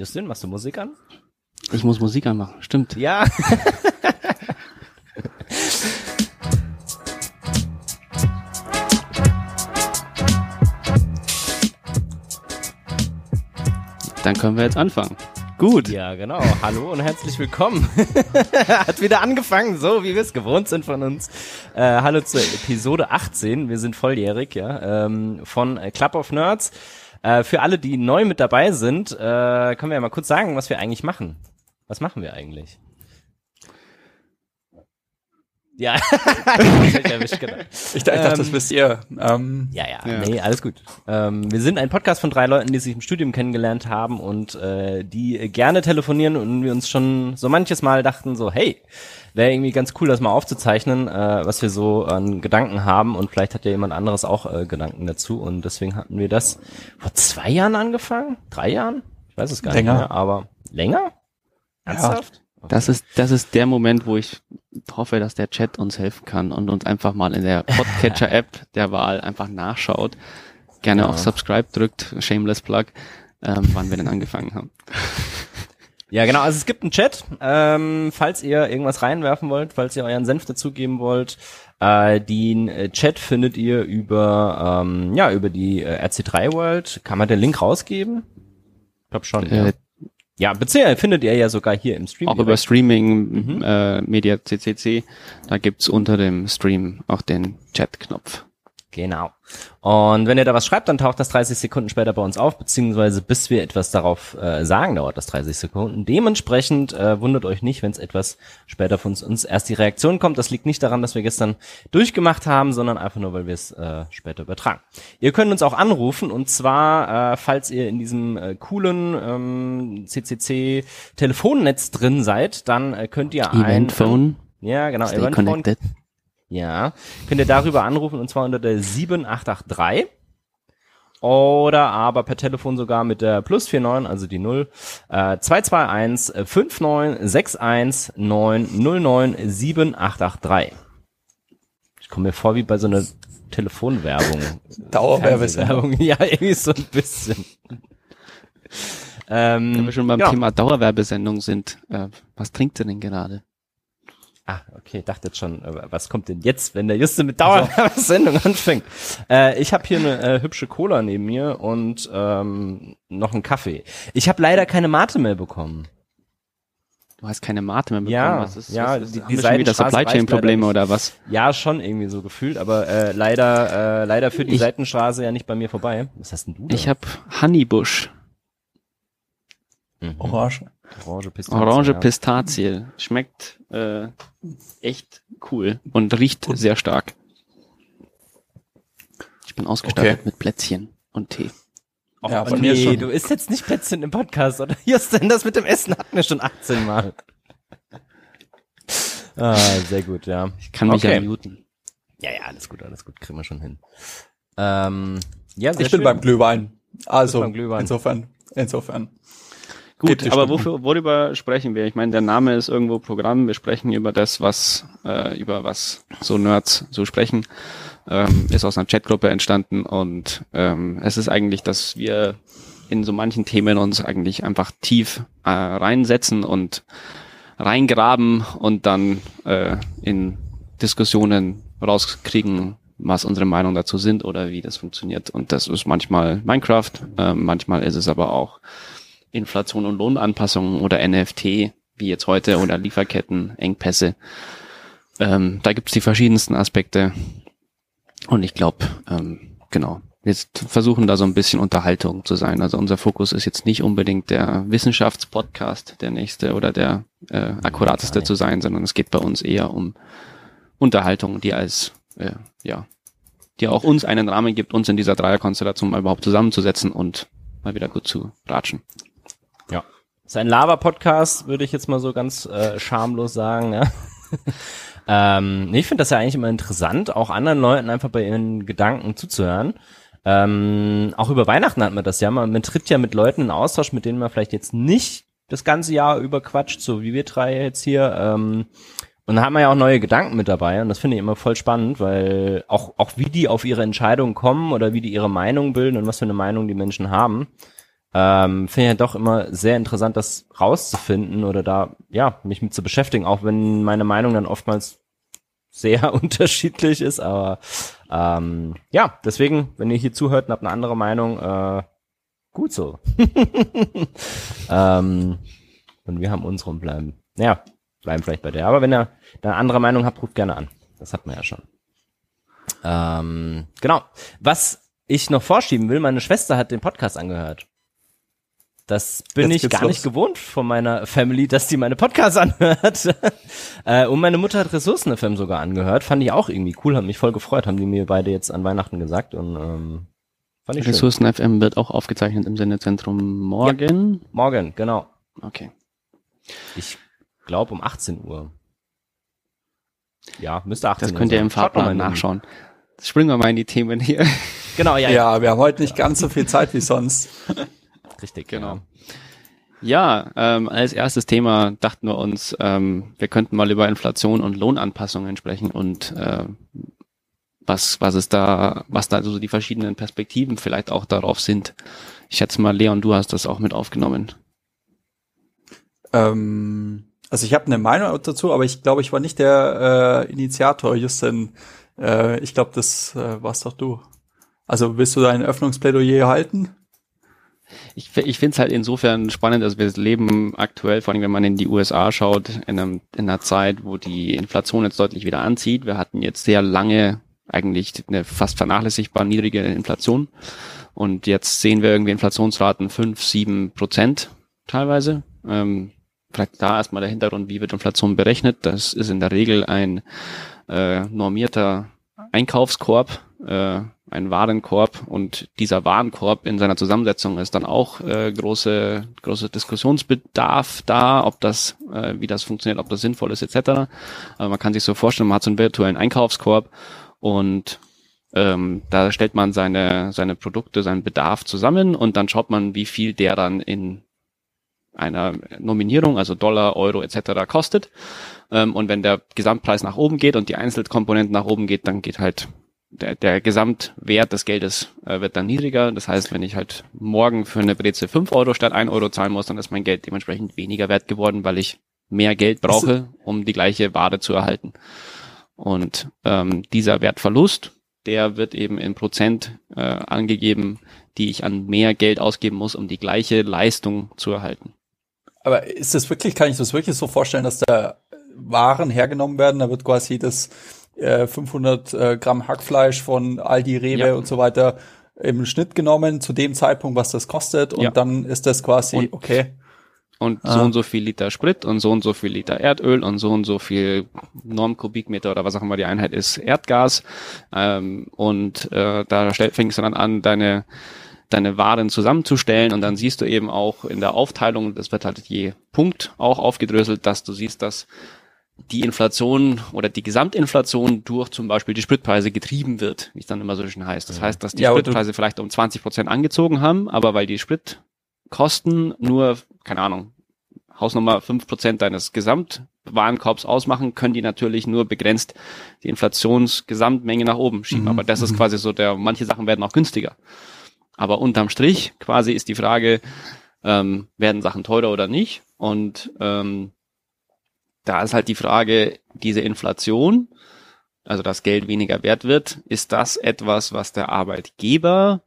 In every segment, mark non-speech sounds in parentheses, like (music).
Justin, machst du Musik an? Ich muss Musik anmachen, stimmt. Ja. (laughs) Dann können wir jetzt anfangen. Gut. Ja, genau. Hallo und herzlich willkommen. (laughs) Hat wieder angefangen, so wie wir es gewohnt sind von uns. Äh, hallo zur Episode 18. Wir sind volljährig, ja, ähm, von Club of Nerds. Äh, für alle, die neu mit dabei sind, äh, können wir ja mal kurz sagen, was wir eigentlich machen. Was machen wir eigentlich? Ja, (laughs) ich, genau. ich, dachte, ähm, das wisst ihr. Ähm, ja, ja, ja, nee, alles gut. Ähm, wir sind ein Podcast von drei Leuten, die sich im Studium kennengelernt haben und äh, die gerne telefonieren und wir uns schon so manches Mal dachten so, hey, wäre irgendwie ganz cool, das mal aufzuzeichnen, äh, was wir so an Gedanken haben und vielleicht hat ja jemand anderes auch äh, Gedanken dazu und deswegen hatten wir das vor zwei Jahren angefangen, drei Jahren, ich weiß es gar länger. nicht mehr, aber länger? Ernsthaft? Ja. Das ist, das ist der Moment, wo ich hoffe, dass der Chat uns helfen kann und uns einfach mal in der (laughs) Podcatcher-App der Wahl einfach nachschaut. Gerne ja. auf Subscribe drückt, Shameless Plug, ähm, wann wir denn angefangen haben. Ja, genau. Also es gibt einen Chat, ähm, falls ihr irgendwas reinwerfen wollt, falls ihr euren Senf dazugeben wollt. Äh, den äh, Chat findet ihr über ähm, ja über die äh, RC3 World. Kann man den Link rausgeben? Ich glaube schon. Äh, ja. Ja, beziehungsweise findet ihr ja sogar hier im Stream. Auch direkt. über Streaming, mhm. äh, Media CCC, da gibt's unter dem Stream auch den Chat-Knopf. Genau. Und wenn ihr da was schreibt, dann taucht das 30 Sekunden später bei uns auf, beziehungsweise bis wir etwas darauf äh, sagen, dauert das 30 Sekunden. Dementsprechend äh, wundert euch nicht, wenn es etwas später von uns, uns erst die Reaktion kommt. Das liegt nicht daran, dass wir gestern durchgemacht haben, sondern einfach nur, weil wir es äh, später übertragen. Ihr könnt uns auch anrufen und zwar, äh, falls ihr in diesem äh, coolen ähm, CCC Telefonnetz drin seid, dann äh, könnt ihr ein Eventphone. Ja, genau. Stay Eventphone. Connected ja, könnt ihr darüber anrufen und zwar unter der 7883 oder aber per Telefon sogar mit der plus 49, also die 0, äh, 221 5961 909 7883. Ich komme mir vor wie bei so einer Telefonwerbung. (laughs) Dauerwerbesendung. Ja, irgendwie so ein bisschen. ähm, Wenn wir schon beim genau. Thema Dauerwerbesendung sind, äh, was trinkt ihr denn gerade? Ah, okay, dachte jetzt schon, äh, was kommt denn jetzt, wenn der Juste mit Dauersendung (laughs) anfängt? Äh, ich habe hier eine äh, hübsche Cola neben mir und ähm, noch einen Kaffee. Ich habe leider keine Mate mehr bekommen. Du hast keine Mate mehr bekommen. Ja, was ist, ja, was ist, die, die schon wieder Supply Chain Probleme oder was? Ja, schon irgendwie so gefühlt, aber äh, leider, äh, leider führt die ich, Seitenstraße ja nicht bei mir vorbei. Was hast denn du? Da? Ich habe Honeybush. Mhm. Orange. Orange Pistazie. Orange Pistazie. Schmeckt äh, echt cool und riecht sehr stark. Ich bin ausgestattet okay. mit Plätzchen und Tee. Ja, aber nee, schon. du isst jetzt nicht Plätzchen im Podcast, oder? (laughs) Justin, das mit dem Essen hatten wir schon 18 Mal. (laughs) ah, sehr gut, ja. Ich kann mich okay. ja muten. Ja, ja, alles gut, alles gut, kriegen wir schon hin. Ähm, ja, sehr ich schön. bin beim Glühwein. Also, Glühwein. insofern, insofern. Gut, aber wofür, worüber sprechen wir? Ich meine, der Name ist irgendwo Programm. Wir sprechen über das, was äh, über was so Nerds so sprechen. Ähm, ist aus einer Chatgruppe entstanden und ähm, es ist eigentlich, dass wir in so manchen Themen uns eigentlich einfach tief äh, reinsetzen und reingraben und dann äh, in Diskussionen rauskriegen, was unsere Meinung dazu sind oder wie das funktioniert. Und das ist manchmal Minecraft, äh, manchmal ist es aber auch Inflation und Lohnanpassungen oder NFT, wie jetzt heute, oder Lieferketten, Engpässe. Ähm, da gibt's die verschiedensten Aspekte. Und ich glaube, ähm, genau, wir versuchen da so ein bisschen Unterhaltung zu sein. Also unser Fokus ist jetzt nicht unbedingt der Wissenschaftspodcast, der nächste oder der äh, akkurateste zu sein, sondern es geht bei uns eher um Unterhaltung, die als, äh, ja, die auch uns einen Rahmen gibt, uns in dieser Dreierkonstellation mal überhaupt zusammenzusetzen und mal wieder gut zu ratschen. Ist ein Lava-Podcast, würde ich jetzt mal so ganz äh, schamlos sagen. Ja. (laughs) ähm, ich finde das ja eigentlich immer interessant, auch anderen Leuten einfach bei ihren Gedanken zuzuhören. Ähm, auch über Weihnachten hat man das ja. Man, man tritt ja mit Leuten in Austausch, mit denen man vielleicht jetzt nicht das ganze Jahr über quatscht, so wie wir drei jetzt hier. Ähm, und da hat man ja auch neue Gedanken mit dabei und das finde ich immer voll spannend, weil auch, auch wie die auf ihre Entscheidungen kommen oder wie die ihre Meinung bilden und was für eine Meinung die Menschen haben, ähm, finde ich ja doch immer sehr interessant, das rauszufinden oder da, ja, mich mit zu beschäftigen, auch wenn meine Meinung dann oftmals sehr (laughs) unterschiedlich ist, aber ähm, ja, deswegen, wenn ihr hier zuhört und habt eine andere Meinung, äh, gut so. (laughs) ähm, und wir haben unsere und bleiben, ja, bleiben vielleicht bei der. Aber wenn ihr eine andere Meinung habt, ruft gerne an. Das hat man ja schon. Ähm, genau. Was ich noch vorschieben will, meine Schwester hat den Podcast angehört. Das bin Jetzt ich gar los. nicht gewohnt von meiner Family, dass die meine Podcasts anhört. (laughs) äh, und meine Mutter hat Ressourcen FM sogar angehört. Fand ich auch irgendwie cool, haben mich voll gefreut, haben die mir beide jetzt an Weihnachten gesagt und ähm, fand ich Ressourcen schön. FM wird auch aufgezeichnet im Sendezentrum morgen. Ja, morgen, genau. Okay. Ich glaube um 18 Uhr. Ja, müsste 18 Uhr Das könnt ihr im Fahrplan nachschauen. Springen wir mal in die Themen hier. Genau, ja. Ja, wir haben heute nicht ganz so viel Zeit wie sonst. (laughs) Richtig, genau. Ja, ähm, als erstes Thema dachten wir uns, ähm, wir könnten mal über Inflation und Lohnanpassungen sprechen und äh, was, was ist da, was da so die verschiedenen Perspektiven vielleicht auch darauf sind. Ich schätze mal, Leon, du hast das auch mit aufgenommen. Ähm, also ich habe eine Meinung dazu, aber ich glaube, ich war nicht der äh, Initiator, Justin. Äh, ich glaube, das äh, warst doch du. Also willst du dein Öffnungsplädoyer halten? Ich, ich finde es halt insofern spannend, dass wir leben aktuell, vor allem wenn man in die USA schaut, in, einem, in einer Zeit, wo die Inflation jetzt deutlich wieder anzieht. Wir hatten jetzt sehr lange eigentlich eine fast vernachlässigbar niedrige Inflation. Und jetzt sehen wir irgendwie Inflationsraten fünf, sieben Prozent teilweise. Ähm, vielleicht da erstmal der Hintergrund, wie wird Inflation berechnet. Das ist in der Regel ein äh, normierter Einkaufskorb, äh, ein Warenkorb und dieser Warenkorb in seiner Zusammensetzung ist dann auch äh, große große Diskussionsbedarf da, ob das äh, wie das funktioniert, ob das sinnvoll ist etc. Aber man kann sich so vorstellen, man hat so einen virtuellen Einkaufskorb und ähm, da stellt man seine seine Produkte, seinen Bedarf zusammen und dann schaut man, wie viel der dann in einer Nominierung, also Dollar, Euro etc. kostet. Ähm, und wenn der Gesamtpreis nach oben geht und die Einzelkomponenten nach oben geht, dann geht halt der, der Gesamtwert des Geldes äh, wird dann niedriger. Das heißt, wenn ich halt morgen für eine Breze 5 Euro statt 1 Euro zahlen muss, dann ist mein Geld dementsprechend weniger wert geworden, weil ich mehr Geld brauche, um die gleiche Ware zu erhalten. Und ähm, dieser Wertverlust, der wird eben in Prozent äh, angegeben, die ich an mehr Geld ausgeben muss, um die gleiche Leistung zu erhalten. Aber ist das wirklich, kann ich das wirklich so vorstellen, dass da Waren hergenommen werden? Da wird quasi das äh, 500 äh, Gramm Hackfleisch von Aldi, Rewe ja. und so weiter im Schnitt genommen zu dem Zeitpunkt, was das kostet und ja. dann ist das quasi und, okay. Und ah. so und so viel Liter Sprit und so und so viel Liter Erdöl und so und so viel Normkubikmeter oder was auch immer die Einheit ist, Erdgas. Ähm, und äh, da fängst du dann an, deine deine Waren zusammenzustellen und dann siehst du eben auch in der Aufteilung, das wird halt je Punkt auch aufgedröselt, dass du siehst, dass die Inflation oder die Gesamtinflation durch zum Beispiel die Spritpreise getrieben wird, wie es dann immer so schön heißt. Das heißt, dass die ja, Spritpreise vielleicht um 20 Prozent angezogen haben, aber weil die Spritkosten nur, keine Ahnung, Hausnummer fünf Prozent deines Gesamtwarenkorbs ausmachen, können die natürlich nur begrenzt die Inflationsgesamtmenge nach oben schieben. Mhm. Aber das ist mhm. quasi so der, manche Sachen werden auch günstiger. Aber unterm Strich quasi ist die Frage, ähm, werden Sachen teurer oder nicht? Und ähm, da ist halt die Frage, diese Inflation, also das Geld weniger wert wird, ist das etwas, was der Arbeitgeber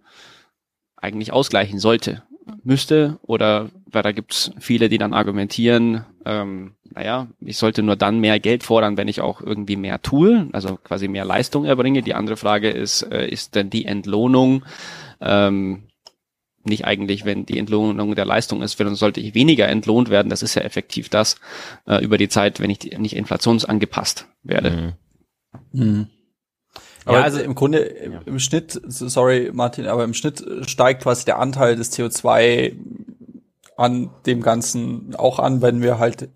eigentlich ausgleichen sollte, müsste oder weil da gibt's viele, die dann argumentieren, ähm, naja, ich sollte nur dann mehr Geld fordern, wenn ich auch irgendwie mehr tue, also quasi mehr Leistung erbringe. Die andere Frage ist, äh, ist denn die Entlohnung ähm, nicht eigentlich, wenn die Entlohnung der Leistung ist, dann sollte ich weniger entlohnt werden. Das ist ja effektiv das äh, über die Zeit, wenn ich die, nicht inflationsangepasst werde. Mhm. Mhm. Aber ja, also im Grunde ja. im Schnitt, sorry Martin, aber im Schnitt steigt quasi der Anteil des CO2 an dem Ganzen auch an, wenn wir halt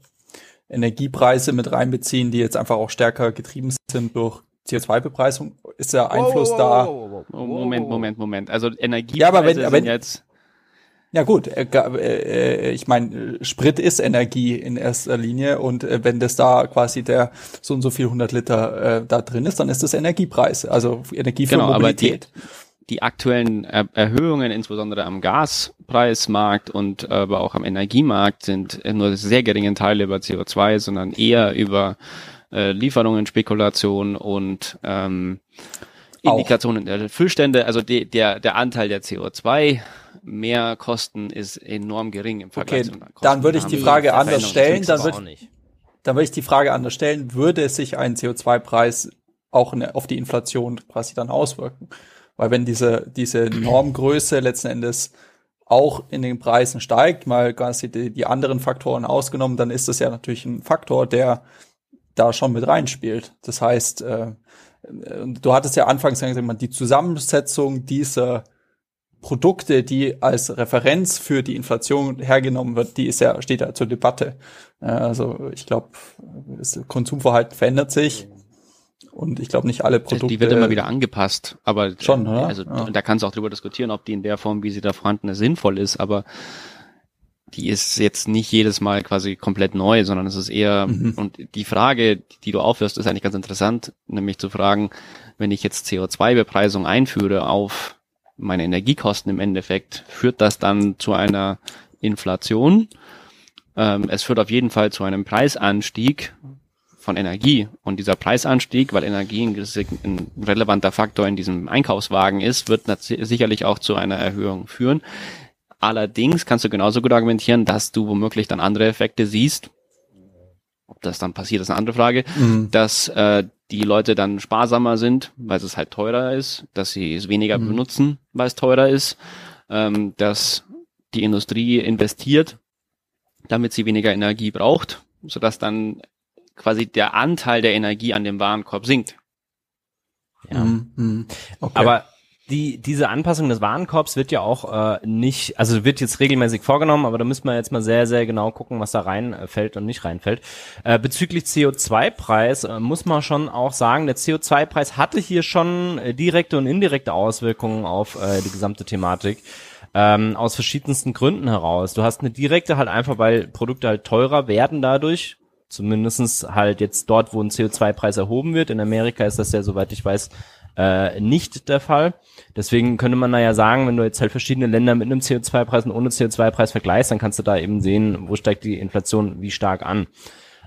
Energiepreise mit reinbeziehen, die jetzt einfach auch stärker getrieben sind durch CO2-Bepreisung? Ist der Einfluss wow, wow, wow, da? Moment, Moment, Moment. Also Energiepreise ja, aber wenn, sind wenn, jetzt ja gut, äh, äh, ich meine, Sprit ist Energie in erster Linie und äh, wenn das da quasi der so und so viel 100 Liter äh, da drin ist, dann ist das Energiepreis, also Energie für genau, Mobilität. Aber die aktuellen er Erhöhungen, insbesondere am Gaspreismarkt und aber auch am Energiemarkt, sind nur sehr geringen Teile über CO2, sondern eher über äh, Lieferungen, Spekulation und ähm, Indikationen der Füllstände. Also die, der, der Anteil der CO2 Mehrkosten ist enorm gering im Vergleich okay, Dann würde ich die Frage anders stellen. Dann würde, dann würde ich die Frage anders stellen. Würde sich ein CO2-Preis auch auf die Inflation quasi dann auswirken? Weil wenn diese, diese Normgröße letzten Endes auch in den Preisen steigt, mal quasi die, die anderen Faktoren ausgenommen, dann ist das ja natürlich ein Faktor, der da schon mit reinspielt. Das heißt, äh, du hattest ja anfangs gesagt, die Zusammensetzung dieser Produkte, die als Referenz für die Inflation hergenommen wird, die ist ja, steht ja zur Debatte. Also ich glaube, das Konsumverhalten verändert sich. Und ich glaube nicht alle Produkte. Die wird immer wieder angepasst, aber schon, oder? Also ja. da kannst du auch drüber diskutieren, ob die in der Form, wie sie da vorhanden ist, sinnvoll ist, aber die ist jetzt nicht jedes Mal quasi komplett neu, sondern es ist eher, mhm. und die Frage, die du aufhörst, ist eigentlich ganz interessant, nämlich zu fragen, wenn ich jetzt CO2-Bepreisung einführe auf meine Energiekosten im Endeffekt, führt das dann zu einer Inflation? Ähm, es führt auf jeden Fall zu einem Preisanstieg von Energie. Und dieser Preisanstieg, weil Energie ein, ein relevanter Faktor in diesem Einkaufswagen ist, wird sicherlich auch zu einer Erhöhung führen. Allerdings kannst du genauso gut argumentieren, dass du womöglich dann andere Effekte siehst. Ob das dann passiert, ist eine andere Frage. Mhm. Dass äh, die Leute dann sparsamer sind, weil es halt teurer ist, dass sie es weniger mhm. benutzen, weil es teurer ist, ähm, dass die Industrie investiert, damit sie weniger Energie braucht, sodass dann quasi der Anteil der Energie an dem Warenkorb sinkt. Ja. Mhm. mhm. Okay. Aber die, diese Anpassung des Warenkorbs wird ja auch äh, nicht, also wird jetzt regelmäßig vorgenommen, aber da müssen wir jetzt mal sehr, sehr genau gucken, was da reinfällt und nicht reinfällt. Äh, bezüglich CO2-Preis äh, muss man schon auch sagen, der CO2-Preis hatte hier schon äh, direkte und indirekte Auswirkungen auf äh, die gesamte Thematik. Ähm, aus verschiedensten Gründen heraus. Du hast eine direkte halt einfach, weil Produkte halt teurer werden dadurch, Zumindestens halt jetzt dort, wo ein CO2-Preis erhoben wird. In Amerika ist das ja, soweit ich weiß, äh, nicht der Fall. Deswegen könnte man da ja sagen, wenn du jetzt halt verschiedene Länder mit einem CO2-Preis und ohne CO2-Preis vergleichst, dann kannst du da eben sehen, wo steigt die Inflation wie stark an.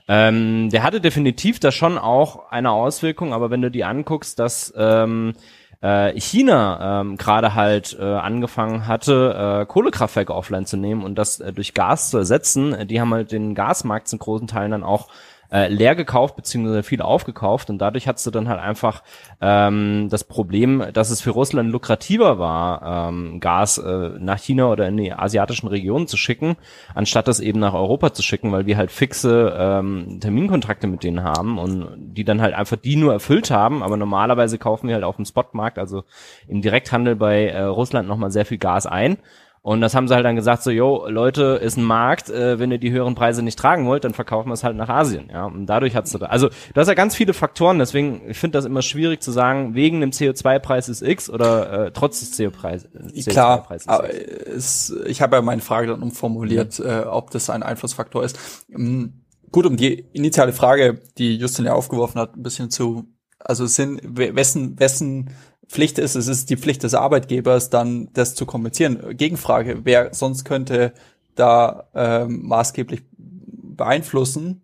Ähm, der hatte definitiv da schon auch eine Auswirkung, aber wenn du dir anguckst, dass ähm, äh, China ähm, gerade halt äh, angefangen hatte, äh, Kohlekraftwerke offline zu nehmen und das äh, durch Gas zu ersetzen, äh, die haben halt den Gasmarkt zu großen Teilen dann auch äh, leer gekauft beziehungsweise viel aufgekauft und dadurch hattest du dann halt einfach ähm, das Problem, dass es für Russland lukrativer war, ähm, Gas äh, nach China oder in die asiatischen Regionen zu schicken, anstatt das eben nach Europa zu schicken, weil wir halt fixe ähm, Terminkontrakte mit denen haben und die dann halt einfach die nur erfüllt haben, aber normalerweise kaufen wir halt auf dem Spotmarkt, also im Direkthandel bei äh, Russland nochmal sehr viel Gas ein und das haben sie halt dann gesagt, so, yo, Leute, ist ein Markt, äh, wenn ihr die höheren Preise nicht tragen wollt, dann verkaufen wir es halt nach Asien, ja. Und dadurch hat's da, also, du hast ja ganz viele Faktoren, deswegen, ich finde das immer schwierig zu sagen, wegen dem CO2-Preis ist X oder äh, trotz des CO2-Preises CO2 Klar, aber es, ich habe ja meine Frage dann umformuliert, mhm. äh, ob das ein Einflussfaktor ist. Ähm, gut, um die initiale Frage, die Justin ja aufgeworfen hat, ein bisschen zu, also sind, wessen, wessen Pflicht ist, es ist die Pflicht des Arbeitgebers, dann das zu kommunizieren. Gegenfrage, wer sonst könnte da ähm, maßgeblich beeinflussen?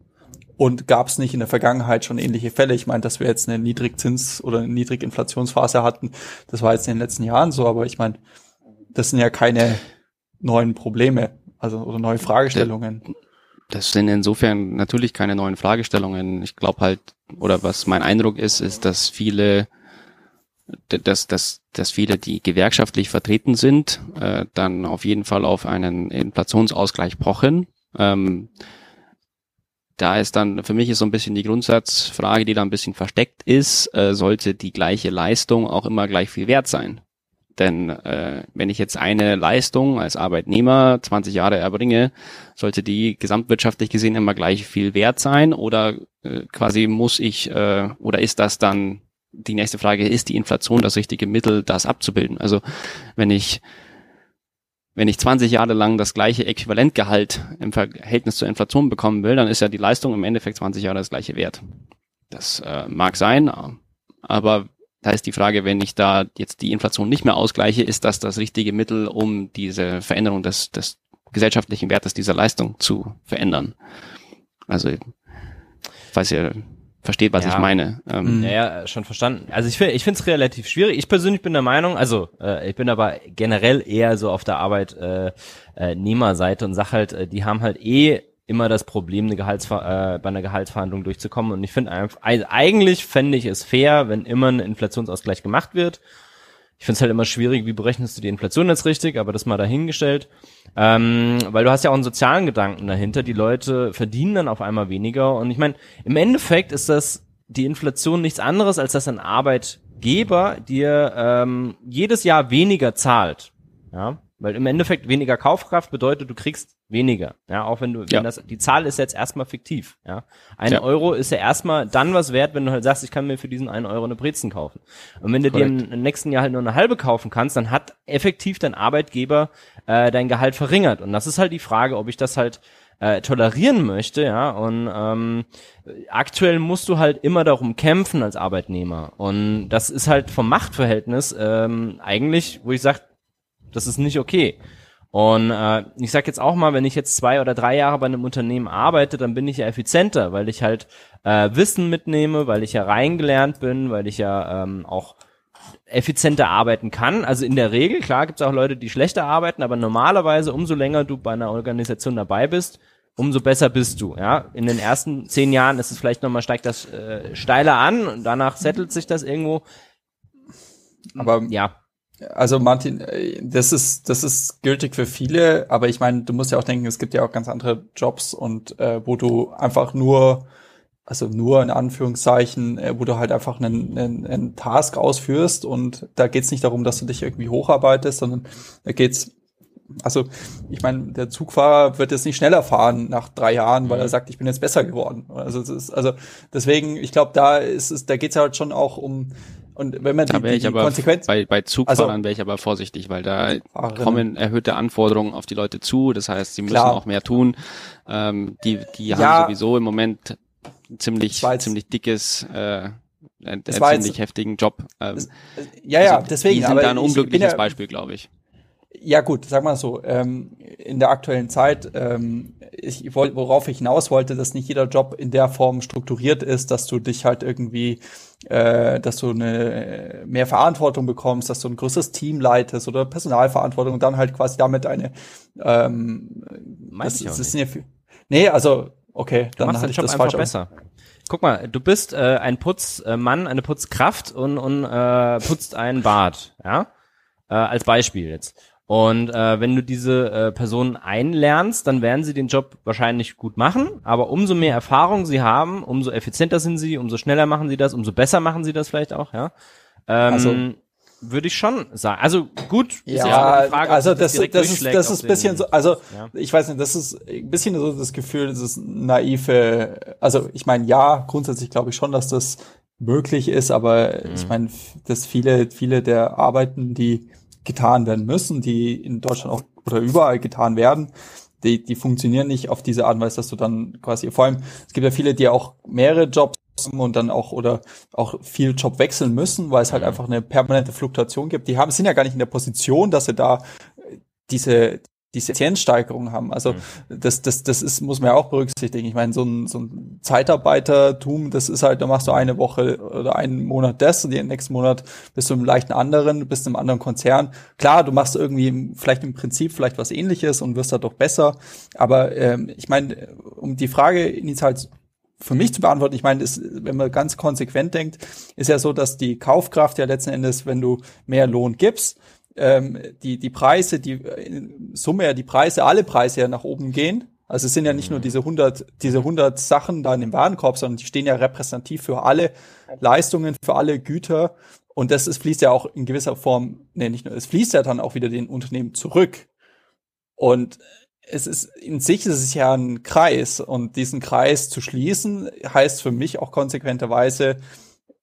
Und gab es nicht in der Vergangenheit schon ähnliche Fälle? Ich meine, dass wir jetzt eine Niedrigzins- oder eine Niedriginflationsphase hatten, das war jetzt in den letzten Jahren so, aber ich meine, das sind ja keine neuen Probleme, also oder neue Fragestellungen. Das sind insofern natürlich keine neuen Fragestellungen. Ich glaube halt, oder was mein Eindruck ist, ist, dass viele dass, dass, dass viele, die gewerkschaftlich vertreten sind, äh, dann auf jeden Fall auf einen Inflationsausgleich pochen. Ähm, da ist dann, für mich ist so ein bisschen die Grundsatzfrage, die da ein bisschen versteckt ist, äh, sollte die gleiche Leistung auch immer gleich viel wert sein. Denn äh, wenn ich jetzt eine Leistung als Arbeitnehmer 20 Jahre erbringe, sollte die gesamtwirtschaftlich gesehen immer gleich viel wert sein oder äh, quasi muss ich äh, oder ist das dann die nächste Frage, ist die Inflation das richtige Mittel, das abzubilden? Also wenn ich wenn ich 20 Jahre lang das gleiche Äquivalentgehalt im Verhältnis zur Inflation bekommen will, dann ist ja die Leistung im Endeffekt 20 Jahre das gleiche Wert. Das äh, mag sein, aber Da ist die Frage, wenn ich da jetzt die Inflation nicht mehr ausgleiche, ist das das richtige Mittel, um diese Veränderung des, des gesellschaftlichen Wertes dieser Leistung zu verändern? Also, falls ihr versteht, was ja. ich meine. Ähm. Ja, ja, schon verstanden. Also ich finde ich finde es relativ schwierig. Ich persönlich bin der Meinung, also äh, ich bin aber generell eher so auf der Arbeitnehmerseite äh, und sag halt, äh, die haben halt eh immer das Problem, eine Gehaltsver äh, bei einer Gehaltsverhandlung durchzukommen. Und ich finde einfach, eigentlich fände ich es fair, wenn immer ein Inflationsausgleich gemacht wird. Ich finde es halt immer schwierig, wie berechnest du die Inflation jetzt richtig, aber das mal dahingestellt. Ähm, weil du hast ja auch einen sozialen Gedanken dahinter. Die Leute verdienen dann auf einmal weniger. Und ich meine, im Endeffekt ist das die Inflation nichts anderes, als dass ein Arbeitgeber dir ähm, jedes Jahr weniger zahlt. Ja, weil im Endeffekt weniger Kaufkraft bedeutet, du kriegst weniger. Ja, auch wenn du, wenn ja. das, die Zahl ist jetzt erstmal fiktiv. Ja, ein ja. Euro ist ja erstmal dann was wert, wenn du halt sagst, ich kann mir für diesen einen Euro eine Brezen kaufen. Und wenn du Correct. dir im, nächsten Jahr halt nur eine halbe kaufen kannst, dann hat effektiv dein Arbeitgeber äh, dein Gehalt verringert. Und das ist halt die Frage, ob ich das halt äh, tolerieren möchte, ja. Und ähm, aktuell musst du halt immer darum kämpfen als Arbeitnehmer. Und das ist halt vom Machtverhältnis ähm, eigentlich, wo ich sage, das ist nicht okay. Und äh, ich sag jetzt auch mal, wenn ich jetzt zwei oder drei Jahre bei einem Unternehmen arbeite, dann bin ich ja effizienter, weil ich halt äh, Wissen mitnehme, weil ich ja reingelernt bin, weil ich ja ähm, auch effizienter arbeiten kann. Also in der Regel, klar gibt es auch Leute, die schlechter arbeiten, aber normalerweise, umso länger du bei einer Organisation dabei bist, umso besser bist du. Ja, in den ersten zehn Jahren ist es vielleicht nochmal steigt das äh, steiler an und danach settelt sich das irgendwo. Aber ja, also Martin, äh, das ist das ist gültig für viele, aber ich meine, du musst ja auch denken, es gibt ja auch ganz andere Jobs und äh, wo du einfach nur, also nur in Anführungszeichen, äh, wo du halt einfach einen, einen, einen Task ausführst und da geht's nicht darum, dass du dich irgendwie hocharbeitest, sondern da geht's also ich meine, der Zugfahrer wird jetzt nicht schneller fahren nach drei Jahren, weil er mhm. sagt, ich bin jetzt besser geworden. Also es ist, also deswegen, ich glaube, da ist es, da geht's ja halt schon auch um und wenn man die, die aber Konsequenz bei, bei Zugfahrern also, wäre ich aber vorsichtig, weil da kommen erhöhte Anforderungen auf die Leute zu. Das heißt, sie müssen klar. auch mehr tun. Ähm, die die ja, haben sowieso im Moment ziemlich ziemlich dickes äh, einen, ziemlich heftigen Job. Ähm, ja, ja, also deswegen. Die sind aber da ein unglückliches ja, Beispiel, glaube ich. Ja gut, sag mal so, ähm, in der aktuellen Zeit, ähm, ich worauf ich hinaus wollte, dass nicht jeder Job in der Form strukturiert ist, dass du dich halt irgendwie, äh, dass du eine mehr Verantwortung bekommst, dass du ein größeres Team leitest oder Personalverantwortung und dann halt quasi damit eine ähm, das, das ist nicht. Nee, also okay, dann den Job das einfach besser. Guck mal, du bist äh, ein Putzmann, eine Putzkraft und, und äh, putzt ein Bad, ja? Äh, als Beispiel jetzt. Und äh, wenn du diese äh, Personen einlernst, dann werden sie den Job wahrscheinlich gut machen. Aber umso mehr Erfahrung sie haben, umso effizienter sind sie, umso schneller machen sie das, umso besser machen sie das vielleicht auch, ja. Ähm, also würde ich schon sagen. Also gut, ja, ja Frage, also das, das, das ist das ist bisschen so, also ja. ich weiß nicht, das ist ein bisschen so das Gefühl, das ist naive. Also ich meine, ja, grundsätzlich glaube ich schon, dass das möglich ist, aber mhm. ich meine, dass viele viele der Arbeiten, die getan werden müssen, die in Deutschland auch oder überall getan werden, die, die funktionieren nicht auf diese Art und Weise, dass du dann quasi, vor allem, es gibt ja viele, die auch mehrere Jobs haben und dann auch oder auch viel Job wechseln müssen, weil es halt mhm. einfach eine permanente Fluktuation gibt. Die haben sind ja gar nicht in der Position, dass sie da diese diese Effizienzsteigerung haben. Also mhm. das, das, das ist, muss man ja auch berücksichtigen. Ich meine, so ein, so ein Zeitarbeitertum, das ist halt, da machst du eine Woche oder einen Monat das und den nächsten Monat bist du im leichten anderen, bist im anderen Konzern. Klar, du machst irgendwie vielleicht im Prinzip vielleicht was ähnliches und wirst da doch besser. Aber ähm, ich meine, um die Frage initial für mich zu beantworten, ich meine, ist, wenn man ganz konsequent denkt, ist ja so, dass die Kaufkraft ja letzten Endes, wenn du mehr Lohn gibst, ähm, die, die Preise, die in Summe ja die Preise, alle Preise ja nach oben gehen. Also es sind ja nicht nur diese 100, diese 100 Sachen da in dem Warenkorb, sondern die stehen ja repräsentativ für alle Leistungen, für alle Güter. Und das ist, fließt ja auch in gewisser Form, nee, nicht nur, es fließt ja dann auch wieder den Unternehmen zurück. Und es ist, in sich ist es ja ein Kreis. Und diesen Kreis zu schließen, heißt für mich auch konsequenterweise,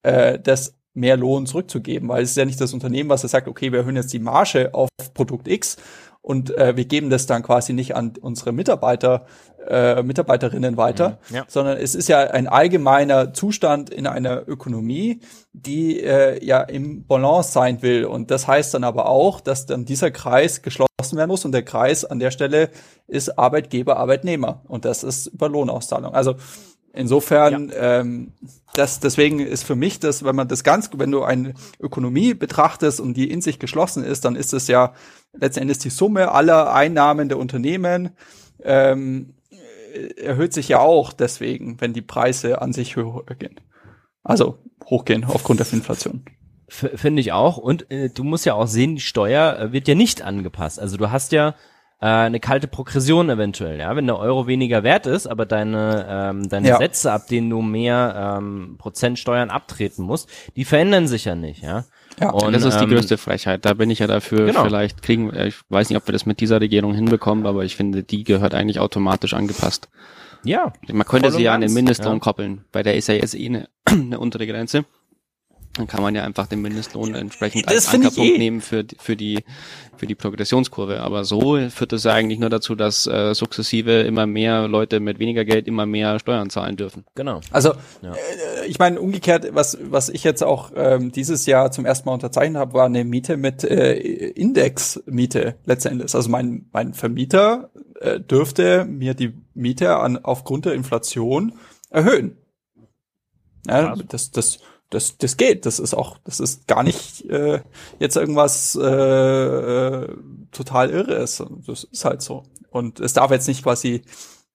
äh, dass mehr Lohn zurückzugeben, weil es ist ja nicht das Unternehmen, was sagt, okay, wir erhöhen jetzt die Marge auf Produkt X und äh, wir geben das dann quasi nicht an unsere Mitarbeiter, äh, Mitarbeiterinnen weiter, mhm, ja. sondern es ist ja ein allgemeiner Zustand in einer Ökonomie, die äh, ja im Balance sein will. Und das heißt dann aber auch, dass dann dieser Kreis geschlossen werden muss und der Kreis an der Stelle ist Arbeitgeber, Arbeitnehmer und das ist über Lohnauszahlung. Also Insofern, ja. ähm, das, deswegen ist für mich das, wenn man das ganz, wenn du eine Ökonomie betrachtest und die in sich geschlossen ist, dann ist es ja letztendlich die Summe aller Einnahmen der Unternehmen ähm, erhöht sich ja auch deswegen, wenn die Preise an sich höher gehen. Also hochgehen aufgrund der Inflation. Finde ich auch. Und äh, du musst ja auch sehen, die Steuer äh, wird ja nicht angepasst. Also du hast ja äh, eine kalte Progression eventuell, ja, wenn der Euro weniger wert ist, aber deine ähm, deine ja. Sätze, ab denen du mehr ähm, Prozent Steuern abtreten musst, die verändern sich ja nicht, ja. Ja, und, das ist die ähm, größte Frechheit. Da bin ich ja dafür. Genau. Vielleicht kriegen, ich weiß nicht, ob wir das mit dieser Regierung hinbekommen, aber ich finde, die gehört eigentlich automatisch angepasst. Ja. Man könnte sie ja an den Mindestlohn ja. koppeln. Bei der ist ja jetzt eh eine, (clears throat) eine untere Grenze. Dann kann man ja einfach den Mindestlohn entsprechend das als Ankerpunkt eh. nehmen für, für die, für die Progressionskurve. Aber so führt das ja eigentlich nur dazu, dass äh, sukzessive immer mehr Leute mit weniger Geld immer mehr Steuern zahlen dürfen. Genau. Also ja. äh, ich meine umgekehrt, was was ich jetzt auch ähm, dieses Jahr zum ersten Mal unterzeichnet habe, war eine Miete mit äh, Indexmiete letztendlich. Also mein mein Vermieter äh, dürfte mir die Miete an aufgrund der Inflation erhöhen. Ja, das das das, das geht. Das ist auch, das ist gar nicht äh, jetzt irgendwas äh, äh, total irres. Das ist halt so. Und es darf jetzt nicht quasi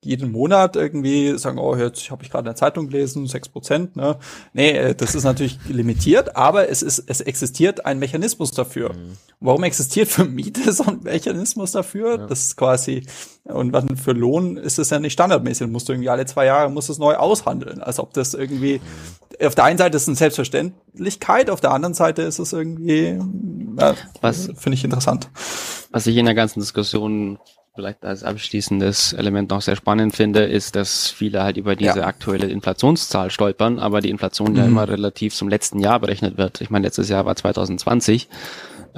jeden Monat irgendwie sagen, oh, jetzt habe ich gerade eine Zeitung gelesen, sechs Prozent, ne? Nee, äh, das ist natürlich (laughs) limitiert, aber es ist, es existiert ein Mechanismus dafür. Mhm. Warum existiert für Miete so ein Mechanismus dafür? Ja. Das ist quasi, und was für Lohn ist es ja nicht standardmäßig. Du musst irgendwie alle zwei Jahre musst es neu aushandeln. Als ob das irgendwie, mhm. auf der einen Seite ist es eine Selbstverständlichkeit, auf der anderen Seite ist es irgendwie, ja, was finde ich interessant. Was ich in der ganzen Diskussion vielleicht als abschließendes Element noch sehr spannend finde, ist, dass viele halt über diese ja. aktuelle Inflationszahl stolpern, aber die Inflation mhm. ja immer relativ zum letzten Jahr berechnet wird. Ich meine, letztes Jahr war 2020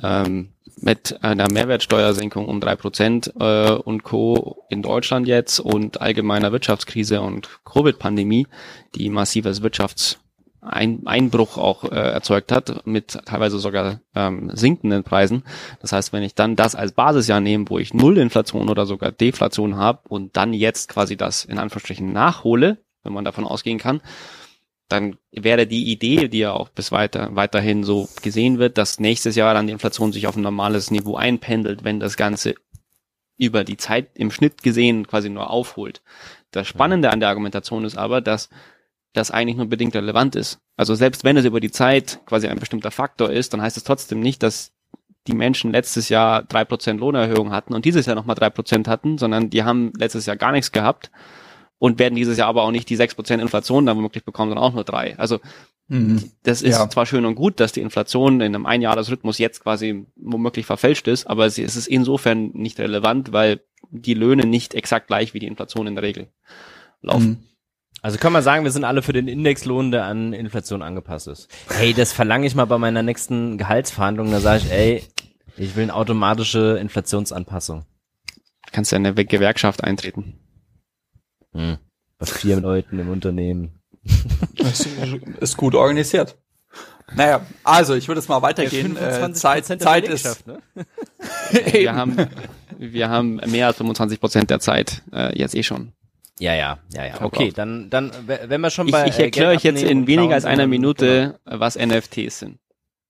ähm, mit einer Mehrwertsteuersenkung um drei Prozent äh, und Co. in Deutschland jetzt und allgemeiner Wirtschaftskrise und Covid-Pandemie, die massives Wirtschafts ein Einbruch auch äh, erzeugt hat, mit teilweise sogar ähm, sinkenden Preisen. Das heißt, wenn ich dann das als Basisjahr nehme, wo ich Nullinflation oder sogar Deflation habe und dann jetzt quasi das in Anführungsstrichen nachhole, wenn man davon ausgehen kann, dann wäre die Idee, die ja auch bis weiter, weiterhin so gesehen wird, dass nächstes Jahr dann die Inflation sich auf ein normales Niveau einpendelt, wenn das Ganze über die Zeit im Schnitt gesehen quasi nur aufholt. Das Spannende an der Argumentation ist aber, dass das eigentlich nur bedingt relevant ist. Also selbst wenn es über die Zeit quasi ein bestimmter Faktor ist, dann heißt es trotzdem nicht, dass die Menschen letztes Jahr drei Prozent Lohnerhöhung hatten und dieses Jahr nochmal drei Prozent hatten, sondern die haben letztes Jahr gar nichts gehabt und werden dieses Jahr aber auch nicht die sechs Prozent Inflation dann womöglich bekommen, sondern auch nur drei. Also mhm. das ist ja. zwar schön und gut, dass die Inflation in einem Einjahresrhythmus jetzt quasi womöglich verfälscht ist, aber es ist insofern nicht relevant, weil die Löhne nicht exakt gleich wie die Inflation in der Regel laufen. Mhm. Also kann man sagen, wir sind alle für den Indexlohn, der an Inflation angepasst ist. Hey, das verlange ich mal bei meiner nächsten Gehaltsverhandlung. Da sage ich, ey, ich will eine automatische Inflationsanpassung. Kannst du in eine Gewerkschaft eintreten? Hm. Bei vier Leuten im Unternehmen. Das ist gut organisiert. Naja, also ich würde es mal weitergehen. Äh, Zeit, Zeit ist. Ne? wir haben wir haben mehr als 25 Prozent der Zeit äh, jetzt eh schon. Ja, ja, ja, ja. Okay, dann, dann, wenn wir schon bei. Ich, ich erkläre euch jetzt in weniger als einer Minute, genau. was NFTs sind.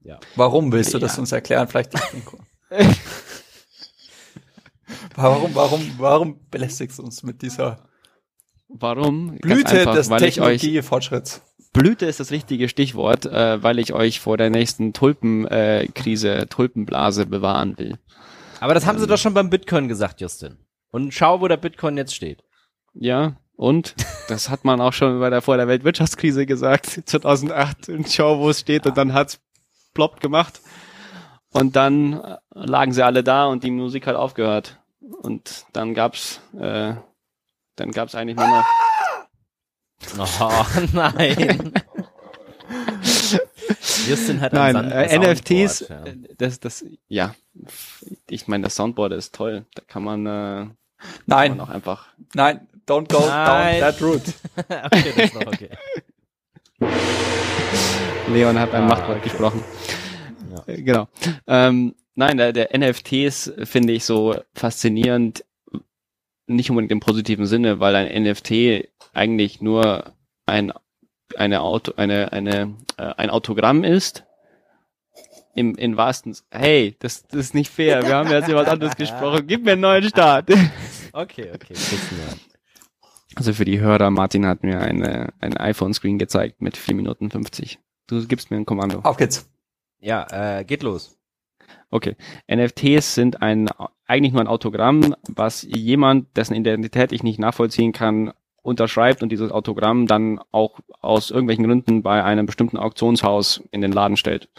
Ja. Warum willst du das uns erklären? Vielleicht. (laughs) warum, warum, warum belästigst du uns mit dieser Warum? Blüte einfach, des Technologiefortschritts. Blüte ist das richtige Stichwort, äh, weil ich euch vor der nächsten Tulpenkrise, äh, Tulpenblase bewahren will. Aber das haben ähm, sie doch schon beim Bitcoin gesagt, Justin. Und schau, wo der Bitcoin jetzt steht. Ja, und das hat man auch schon bei der vor der Weltwirtschaftskrise gesagt, (laughs) 2008 in Show, wo es steht und dann hat's plopp gemacht. Und dann äh, lagen sie alle da und die Musik hat aufgehört. Und dann gab's, äh, dann gab's eigentlich nur noch. (laughs) Oh nein. Justin hat Nein, äh, NFTs, ja. Äh, das, das, ja, ich meine, das Soundboard ist toll. Da kann man, äh, Nein. Kann man auch einfach. Nein, don't go Nein. down that route. (laughs) okay, das ist noch okay. (laughs) Leon hat ein ah, Machtwort okay. gesprochen. Ja. Äh, genau. Ähm, nein, der, der NFTs finde ich so faszinierend, nicht unbedingt im positiven Sinne, weil ein NFT eigentlich nur ein eine Auto eine eine äh, ein Autogramm ist im in wahrsten hey das, das ist nicht fair wir haben jetzt jemand anderes gesprochen gib mir einen neuen Start (laughs) okay okay also für die Hörer Martin hat mir eine ein iPhone Screen gezeigt mit vier Minuten 50 du gibst mir ein Kommando auf geht's ja äh, geht los Okay. NFTs sind ein, eigentlich nur ein Autogramm, was jemand, dessen Identität ich nicht nachvollziehen kann, unterschreibt und dieses Autogramm dann auch aus irgendwelchen Gründen bei einem bestimmten Auktionshaus in den Laden stellt.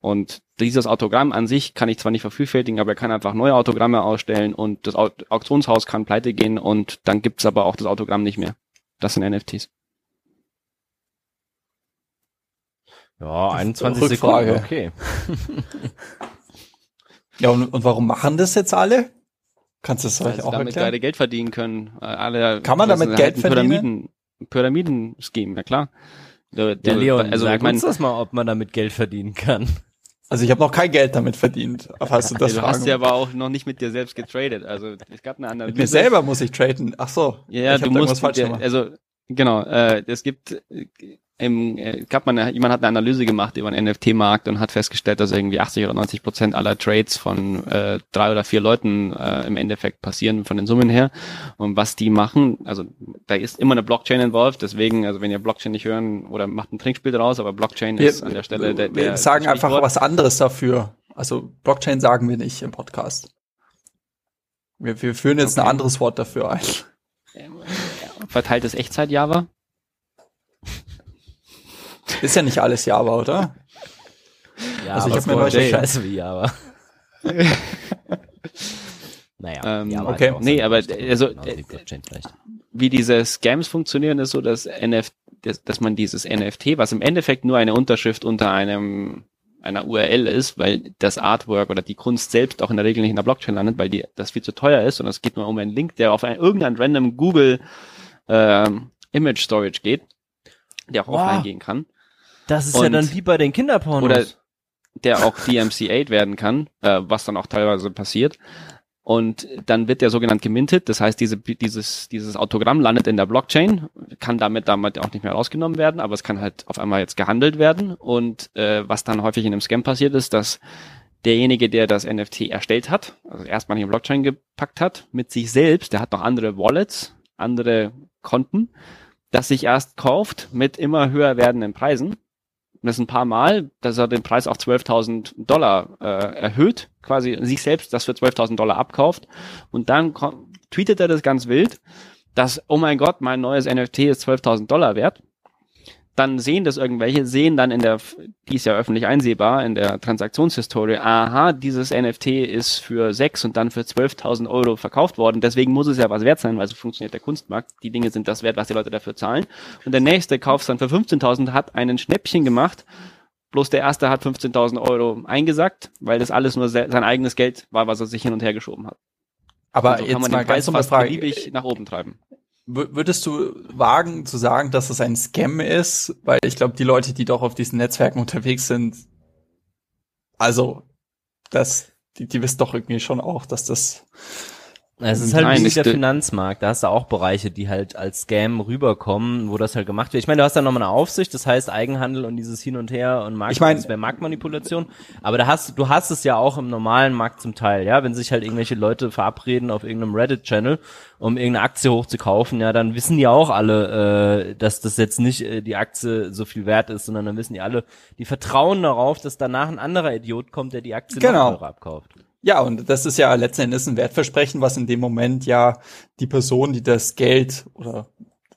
Und dieses Autogramm an sich kann ich zwar nicht vervielfältigen, aber er kann einfach neue Autogramme ausstellen und das Auktionshaus kann pleite gehen und dann gibt's aber auch das Autogramm nicht mehr. Das sind NFTs. Ja, 21 Sekunden, okay. Ja, und, und warum machen das jetzt alle? Kannst du das euch auch damit erklären? gerade Geld verdienen können. Alle, Kann man damit Geld verdienen? Pyramiden, Pyramiden-Scheme, ja klar. Der, der Leon, also sag ich mein, uns das mal, ob man damit Geld verdienen kann. Also ich habe noch kein Geld damit verdient. Hast du das Du hast ja aber auch noch nicht mit dir selbst getradet. Also es gab eine andere. Mit mir selber muss ich traden. Ach so. Ja, du musst. Dir, also genau. Äh, es gibt im, äh, gab man, jemand hat eine Analyse gemacht über den NFT-Markt und hat festgestellt, dass irgendwie 80 oder 90 Prozent aller Trades von äh, drei oder vier Leuten äh, im Endeffekt passieren von den Summen her. Und was die machen, also da ist immer eine Blockchain involved, deswegen, also wenn ihr Blockchain nicht hören oder macht ein Trinkspiel draus, aber Blockchain wir, ist an der Stelle der, der Wir sagen einfach was anderes dafür. Also Blockchain sagen wir nicht im Podcast. Wir, wir führen jetzt okay. ein anderes Wort dafür ein. Verteiltes Echtzeit-Java? Ist ja nicht alles Java, oder? Ja, also ich habe mir neulich scheiße wie Java. (laughs) naja, ähm, Java okay. Nee, aber also äh, wie diese Scams funktionieren, ist so, dass NFT, dass, dass man dieses NFT, was im Endeffekt nur eine Unterschrift unter einem einer URL ist, weil das Artwork oder die Kunst selbst auch in der Regel nicht in der Blockchain landet, weil die das viel zu teuer ist und es geht nur um einen Link, der auf ein, irgendein random Google ähm, Image Storage geht, der auch wow. offline gehen kann. Das ist und, ja dann wie bei den Kinderpornos. Oder der auch DMC8 werden kann, äh, was dann auch teilweise passiert. Und dann wird der sogenannt gemintet, das heißt, diese, dieses, dieses Autogramm landet in der Blockchain, kann damit damit auch nicht mehr rausgenommen werden, aber es kann halt auf einmal jetzt gehandelt werden. Und äh, was dann häufig in einem Scam passiert ist, dass derjenige, der das NFT erstellt hat, also erstmal in die Blockchain gepackt hat, mit sich selbst, der hat noch andere Wallets, andere Konten, das sich erst kauft mit immer höher werdenden Preisen das ein paar Mal, dass er den Preis auf 12.000 Dollar äh, erhöht, quasi sich selbst das für 12.000 Dollar abkauft. Und dann tweetet er das ganz wild, dass, oh mein Gott, mein neues NFT ist 12.000 Dollar wert dann sehen das irgendwelche, sehen dann in der, die ist ja öffentlich einsehbar, in der Transaktionshistorie, aha, dieses NFT ist für sechs und dann für 12.000 Euro verkauft worden, deswegen muss es ja was wert sein, weil so funktioniert der Kunstmarkt. Die Dinge sind das wert, was die Leute dafür zahlen. Und der nächste kauft es dann für 15.000, hat einen Schnäppchen gemacht, bloß der erste hat 15.000 Euro eingesackt, weil das alles nur sein eigenes Geld war, was er sich hin und her geschoben hat. Aber so jetzt mal ganz fast Frage. beliebig nach oben treiben. Würdest du wagen zu sagen, dass es ein Scam ist? Weil ich glaube, die Leute, die doch auf diesen Netzwerken unterwegs sind, also das, die, die wissen doch irgendwie schon auch, dass das es ist halt Nein, wie der Finanzmarkt. Da hast du auch Bereiche, die halt als Scam rüberkommen, wo das halt gemacht wird. Ich meine, du hast da nochmal eine Aufsicht, das heißt Eigenhandel und dieses Hin und Her und Markt, ich mein, das wäre Marktmanipulation. Aber da hast du hast es ja auch im normalen Markt zum Teil, ja, wenn sich halt irgendwelche Leute verabreden auf irgendeinem Reddit-Channel, um irgendeine Aktie hochzukaufen, ja, dann wissen die auch alle, äh, dass das jetzt nicht äh, die Aktie so viel wert ist, sondern dann wissen die alle, die vertrauen darauf, dass danach ein anderer Idiot kommt, der die Aktie genau. noch abkauft. Ja, und das ist ja letzten Endes ein Wertversprechen, was in dem Moment ja die Person, die das Geld oder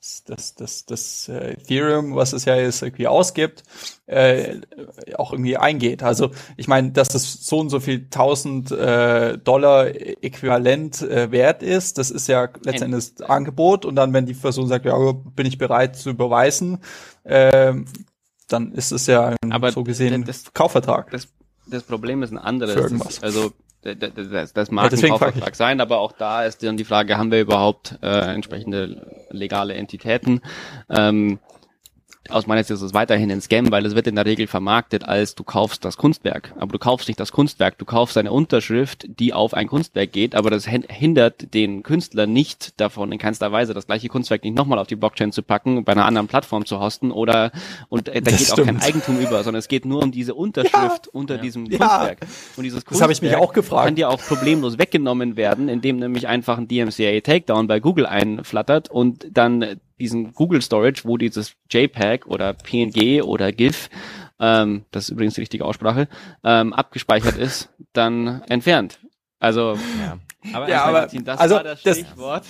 das, das, das, das äh, Ethereum, was es ja ist, irgendwie ausgibt, äh, auch irgendwie eingeht. Also ich meine, dass das so und so viel tausend äh, Dollar äquivalent äh, wert ist, das ist ja letzten Endes Angebot. Und dann, wenn die Person sagt, ja, bin ich bereit zu überweisen, äh, dann ist es ja ein, Aber so gesehen das, Kaufvertrag. Das, das Problem ist ein anderes. Für irgendwas. Das, also das, das mag Ja, ein Kaufvertrag sein, aber auch da ist dann die Frage, haben wir überhaupt äh, entsprechende legale Entitäten? Ähm, aus meiner Sicht ist es weiterhin ein Scam, weil es wird in der Regel vermarktet als du kaufst das Kunstwerk. Aber du kaufst nicht das Kunstwerk, du kaufst eine Unterschrift, die auf ein Kunstwerk geht, aber das hindert den Künstler nicht davon, in keinster Weise das gleiche Kunstwerk nicht nochmal auf die Blockchain zu packen, bei einer anderen Plattform zu hosten oder und äh, da Das geht auch stimmt. kein Eigentum über, sondern es geht nur um diese Unterschrift unter diesem Ja. Kunstwerk. Und dieses Das habe ich mich Kunstwerk auch gefragt. Kann dir auch problemlos weggenommen werden, indem nämlich einfach ein DMCA Takedown bei Google einflattert und dann diesen Google Storage, wo dieses JPEG oder PNG oder GIF, ähm, das ist übrigens die richtige Aussprache, ähm, abgespeichert ist, dann entfernt. Also, Ja. Aber Ja, aber- Martin, das also, war das das- Stichwort.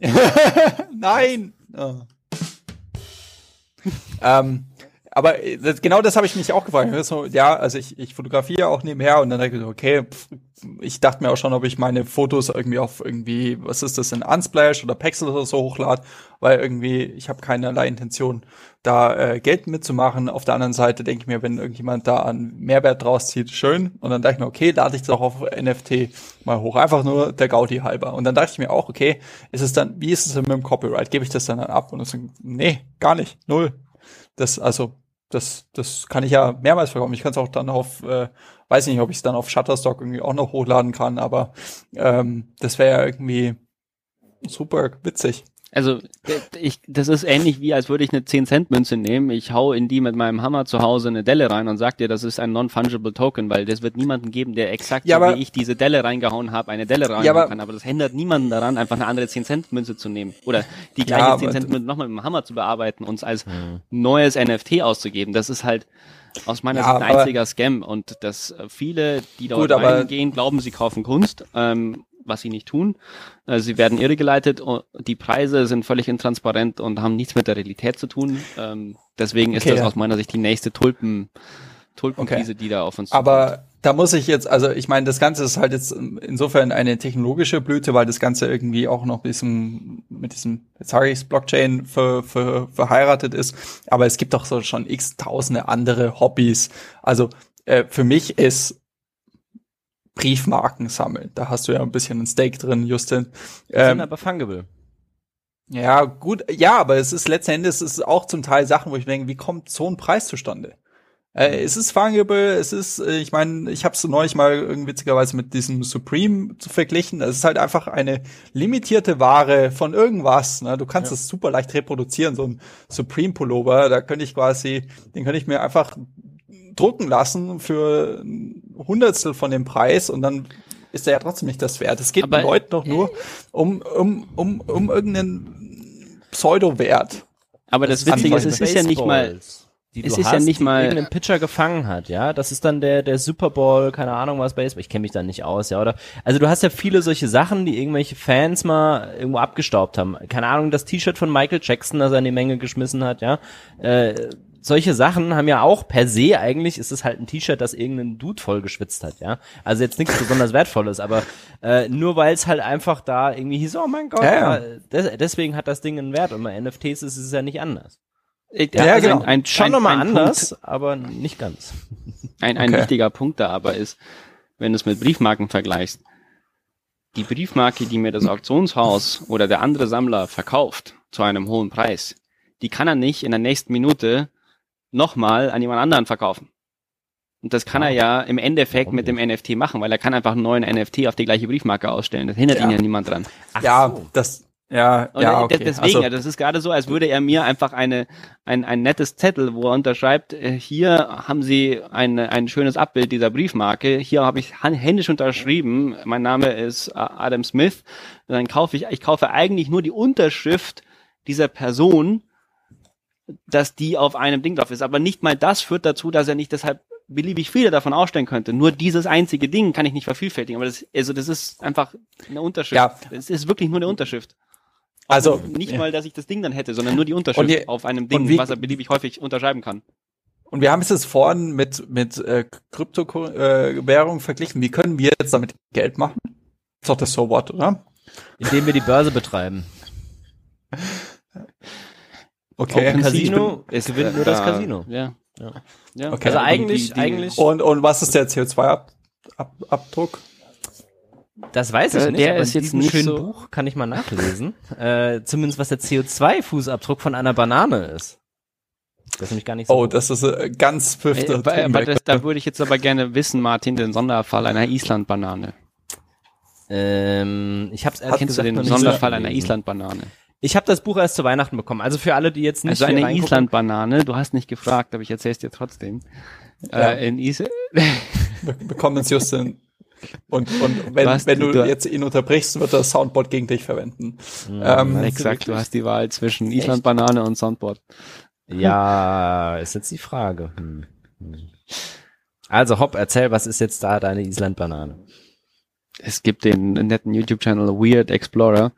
(laughs) Nein! Oh. ähm, aber äh, das, genau das habe ich mich auch gefragt. So, ja, also ich, ich fotografiere auch nebenher und dann denke ich okay, pff, ich dachte mir auch schon, ob ich meine Fotos irgendwie auf irgendwie, was ist das, in Unsplash oder Pexel oder so hochlade, weil irgendwie ich habe keinerlei Intention, da äh, Geld mitzumachen. Auf der anderen Seite denke ich mir, wenn irgendjemand da einen Mehrwert draus zieht, schön. Und dann dachte ich mir, okay, lade ich das auch auf NFT mal hoch. Einfach nur der Gaudi halber. Und dann dachte ich mir auch, okay, ist es dann, wie ist es denn mit dem Copyright? Gebe ich das dann ab? Und so, nee, gar nicht. Null. Das, also, das, das kann ich ja mehrmals verkaufen. Ich kann es auch dann auf, äh, weiß nicht, ob ich es dann auf Shutterstock irgendwie auch noch hochladen kann, aber ähm, das wäre ja irgendwie super witzig. Also ich, das ist ähnlich wie, als würde ich eine 10-Cent-Münze nehmen. Ich hau in die mit meinem Hammer zu Hause eine Delle rein und sag dir, das ist ein non-fungible Token, weil das wird niemanden geben, der exakt Ja, so aber- wie ich diese Delle reingehauen habe, eine Delle reinhauen Ja, aber- kann. Aber das hindert niemanden daran, einfach eine andere 10-Cent-Münze zu nehmen. Oder die Ja, gleiche aber- 10-Cent-Münze nochmal mit dem Hammer zu bearbeiten und es als neues NFT auszugeben. Das ist halt aus meiner Ja, Sicht ein einziger Scam und dass äh, viele, die dort Gut, reingehen, glauben, sie kaufen Kunst. Ähm, was sie nicht tun. Äh, Sie werden irregeleitet, und die Preise sind völlig intransparent und haben nichts mit der Realität zu tun. Ähm, Deswegen ist Okay, das ja. aus meiner Sicht die nächste Tulpen, Tulpenkrise, die da auf uns Aber da muss ich jetzt, also ich meine, das Ganze ist halt jetzt insofern eine technologische Blüte, weil das Ganze irgendwie auch noch diesem, mit diesem, jetzt sage ich Blockchain ver, ver, verheiratet ist. Aber es gibt doch so schon x tausende andere Hobbys. Also äh, für mich ist Briefmarken sammeln. Da hast du ja ein bisschen ein Stake drin, Justin. Die sind Ähm, aber fungible. ja, gut, ja, aber es ist letzten Endes es ist auch zum Teil Sachen, wo ich denke, wie kommt so ein Preis zustande? Äh, es ist fungible, es ist, äh, ich meine, ich habe es neulich mal irgendwie witzigerweise mit diesem Supreme zu verglichen. Es ist halt einfach eine limitierte Ware von irgendwas. Ne? Du kannst es super leicht reproduzieren, so ein Supreme Pullover. Da könnte ich quasi, den könnte ich mir einfach drucken lassen für Hundertstel von dem Preis und dann ist er ja trotzdem nicht das wert. Es geht Aber- den Leuten doch nur um, um, um, um irgendeinen Pseudo-Wert. Aber das, Das Witzige ist, es ist ja nicht mal, die es du ist ja hast, nicht die mal- irgendein Pitcher gefangen hat, ja. Das ist dann der der Super Bowl, keine Ahnung was Baseball. Ich kenne mich da nicht aus, ja. Oder also du hast ja viele solche Sachen, die irgendwelche Fans mal irgendwo abgestaubt haben. Keine Ahnung, das T-Shirt von Michael Jackson, das er in die Menge geschmissen hat, ja. Äh, solche Sachen haben ja auch per se eigentlich ist es halt ein T-Shirt, das irgendein Dude voll geschwitzt hat, ja. Also jetzt nichts besonders wertvolles, aber äh, nur weil es halt einfach da irgendwie hieß, oh mein Gott, Ja, ja. des, deswegen hat das Ding einen Wert und bei NFTs ist es ja nicht anders. äh, Ja, also genau. ein, ein, Schon ein, nochmal anders, Punkt, aber nicht ganz. ein, ein Okay. wichtiger Punkt da aber ist, wenn du es mit Briefmarken vergleichst, die Briefmarke, die mir das Auktionshaus oder der andere Sammler verkauft zu einem hohen Preis, die kann er nicht in der nächsten Minute nochmal an jemand anderen verkaufen. Und das kann er ja im Endeffekt mit dem NFT machen, weil er kann einfach einen neuen NFT auf die gleiche Briefmarke ausstellen. Das hindert Ja. ihn ja niemand dran. Ach ja, so. das, ja, Und ja, okay. deswegen, Also, ja, das ist gerade so, als würde er mir einfach eine, ein, ein nettes Zettel, wo er unterschreibt, äh, hier haben Sie ein, ein schönes Abbild dieser Briefmarke, hier habe ich händisch unterschrieben, mein Name ist äh, Adam Smith, und dann kaufe ich, ich kaufe eigentlich nur die Unterschrift dieser Person, dass die auf einem Ding drauf ist. Aber nicht mal das führt dazu, dass er nicht deshalb beliebig viele davon ausstellen könnte. Nur dieses einzige Ding kann ich nicht vervielfältigen. Aber das, also das ist einfach eine Unterschrift. Ja. Es ist wirklich nur eine Unterschrift. Also, nicht ja. mal, dass ich das Ding dann hätte, sondern nur die Unterschrift die- auf einem Ding, wie- was er beliebig häufig unterschreiben kann. Und wir haben es jetzt vorhin mit, mit äh, Kryptowährung verglichen. Wie können wir jetzt damit Geld machen? Ist doch das So What, oder? Indem wir die Börse betreiben. (laughs) Okay. Open Casino ist gewinnt nur das Casino. Ja. Ja. ja. Okay. Also eigentlich, die, die, eigentlich. Und, und was ist der CO2-Abdruck? Das weiß ich äh, nicht. Der aber ist jetzt ein schönes so Buch kann ich mal nachlesen. (laughs) äh, zumindest was der CO2-Fußabdruck von einer Banane ist. Das ist nämlich gar nicht so. Oh, gut. das ist äh, ganz fünfte. Äh, da würde ich jetzt aber gerne wissen, Martin, den Sonderfall einer Island-Banane. Ähm, ich habe es ehrlich Kennst du den Sonderfall einer Island-Banane? Ich habe das Buch erst zu Weihnachten bekommen. Also für alle, die jetzt nicht Also eine Island-Banane, du hast nicht gefragt, aber ich erzähl's dir trotzdem. Ja. Äh, in Island. (laughs) Wir bekommen es just in und, und wenn, du, wenn du, du jetzt ihn unterbrichst, wird das Soundboard gegen dich verwenden. Ja, ähm, exakt, du hast die Wahl zwischen Island Banane und Soundboard. Ja, ist jetzt die Frage. Hm. Also Hopp, erzähl, was ist jetzt da deine Island Banane? Es gibt den netten YouTube-Channel Weird Explorer,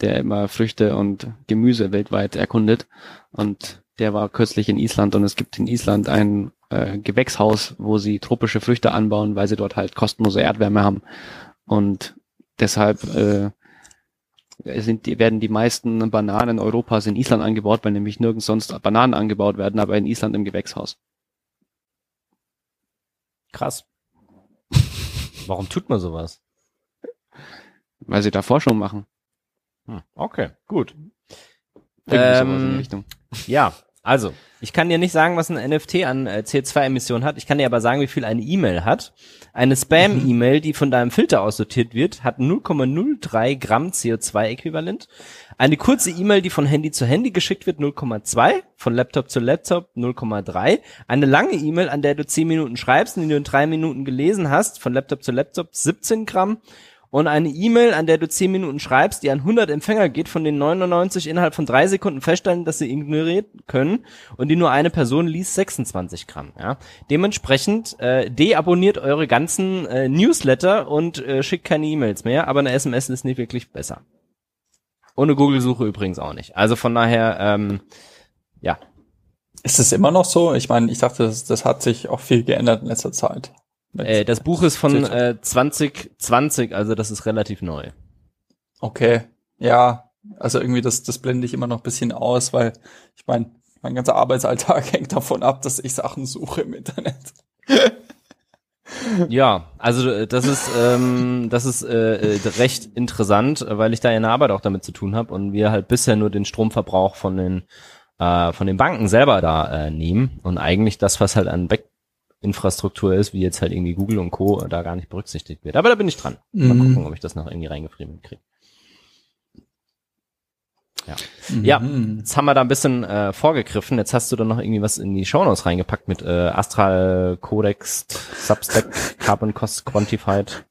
der immer Früchte und Gemüse weltweit erkundet. Und der war kürzlich in Island und es gibt in Island ein äh, Gewächshaus, wo sie tropische Früchte anbauen, weil sie dort halt kostenlose Erdwärme haben. Und deshalb äh, sind die, werden die meisten Bananen Europas in Island angebaut, weil nämlich nirgends sonst Bananen angebaut werden, aber in Island im Gewächshaus. Krass. (laughs) Warum tut man sowas? Weil sie da Forschung machen. Hm, okay, gut. Ähm, ja, also, ich kann dir nicht sagen, was ein NFT an äh, CO2-Emissionen hat. Ich kann dir aber sagen, wie viel eine E-Mail hat. Eine Spam-E-Mail, die von deinem Filter aussortiert wird, hat 0,03 Gramm CO2-Äquivalent. Eine kurze E-Mail, die von Handy zu Handy geschickt wird, 0,2. Von Laptop zu Laptop 0,3. Eine lange E-Mail, an der du 10 Minuten schreibst und die du in 3 Minuten gelesen hast, von Laptop zu Laptop 17 Gramm und eine E-Mail, an der du 10 Minuten schreibst, die an 100 Empfänger geht, von den 99 innerhalb von drei Sekunden feststellen, dass sie ignoriert können und die nur eine Person liest, 26 Gramm. Ja? Dementsprechend äh, deabonniert eure ganzen äh, Newsletter und äh, schickt keine E-Mails mehr, aber eine SMS ist nicht wirklich besser. Ohne Google-Suche übrigens auch nicht. Also von daher, ähm, ja. Ist es immer noch so? Ich meine, ich dachte, das, das hat sich auch viel geändert in letzter Zeit. Äh, das Buch ist von äh, 2020, also das ist relativ neu. Okay, ja, also irgendwie das, das blende ich immer noch ein bisschen aus, weil ich meine, mein ganzer Arbeitsalltag (laughs) hängt davon ab, dass ich Sachen suche im Internet. ja, also äh, das ist ähm, das ist äh, äh, recht interessant, weil ich da in der Arbeit auch damit zu tun habe und wir halt bisher nur den Stromverbrauch von den äh, von den Banken selber da äh, nehmen und eigentlich das, was halt an Back Infrastruktur ist, wie jetzt halt irgendwie Google und Co. da gar nicht berücksichtigt wird. Aber da bin ich dran. Mal mhm. gucken, ob ich das noch irgendwie reingefriemelt kriege. Ja. Mhm. ja, jetzt haben wir da ein bisschen äh, vorgegriffen. Jetzt hast du dann noch irgendwie was in die Shownotes reingepackt mit äh, Astral Codex, Substack, (laughs) Carbon Cost Quantified.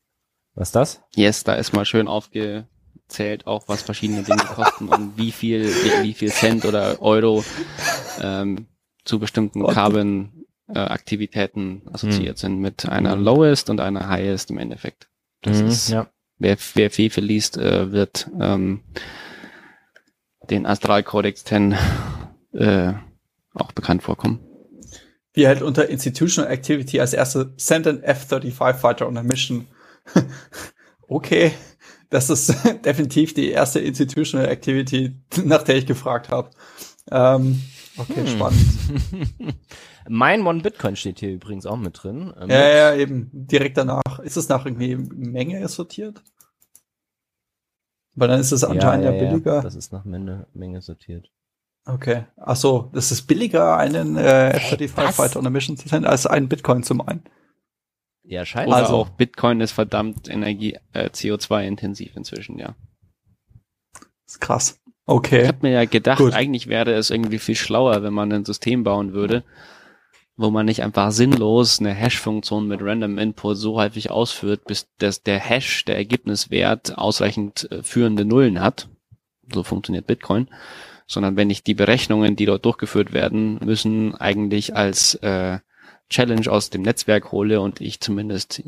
Was ist das? Yes, da ist mal schön aufgezählt, auch was verschiedene Dinge kosten und wie viel, wie, wie viel Cent oder Euro ähm, zu bestimmten Carbon äh, Aktivitäten assoziiert mhm. sind mit einer Lowest und einer Highest im Endeffekt. Das mhm, ist, ja. wer, wer Fefe liest, äh, wird ähm, den Astral Codex 10 äh, auch bekannt vorkommen. Wie halt unter Institutional Activity als erste Send an F-35 Fighter on a Mission. (laughs) okay, das ist (laughs) definitiv die erste Institutional Activity, (laughs) nach der ich gefragt habe. Ähm, okay, hm. spannend. (laughs) Mein One Bitcoin steht hier übrigens auch mit drin. Äh, ja, ja, eben. Direkt danach. Ist es nach irgendwie Menge sortiert? Weil dann ist es anscheinend ja, ja, ja billiger. Ja, das ist nach Menge, Menge sortiert. Okay. Ach so, das ist billiger, einen äh, F-35 Fighter on a Mission zu senden, als einen Bitcoin zu meinen. Ja, scheinbar. Also auch Bitcoin ist verdammt Energie, äh, CO2-intensiv inzwischen, ja. Das ist krass. Okay. Ich habe mir ja gedacht, Gut. eigentlich wäre es irgendwie viel schlauer, wenn man ein System bauen würde, wo man nicht einfach sinnlos eine Hash-Funktion mit Random Input so häufig ausführt, bis das, der Hash, der Ergebniswert, ausreichend äh, führende Nullen hat. So funktioniert Bitcoin. Sondern wenn ich die Berechnungen, die dort durchgeführt werden müssen, eigentlich als äh, Challenge aus dem Netzwerk hole und ich zumindest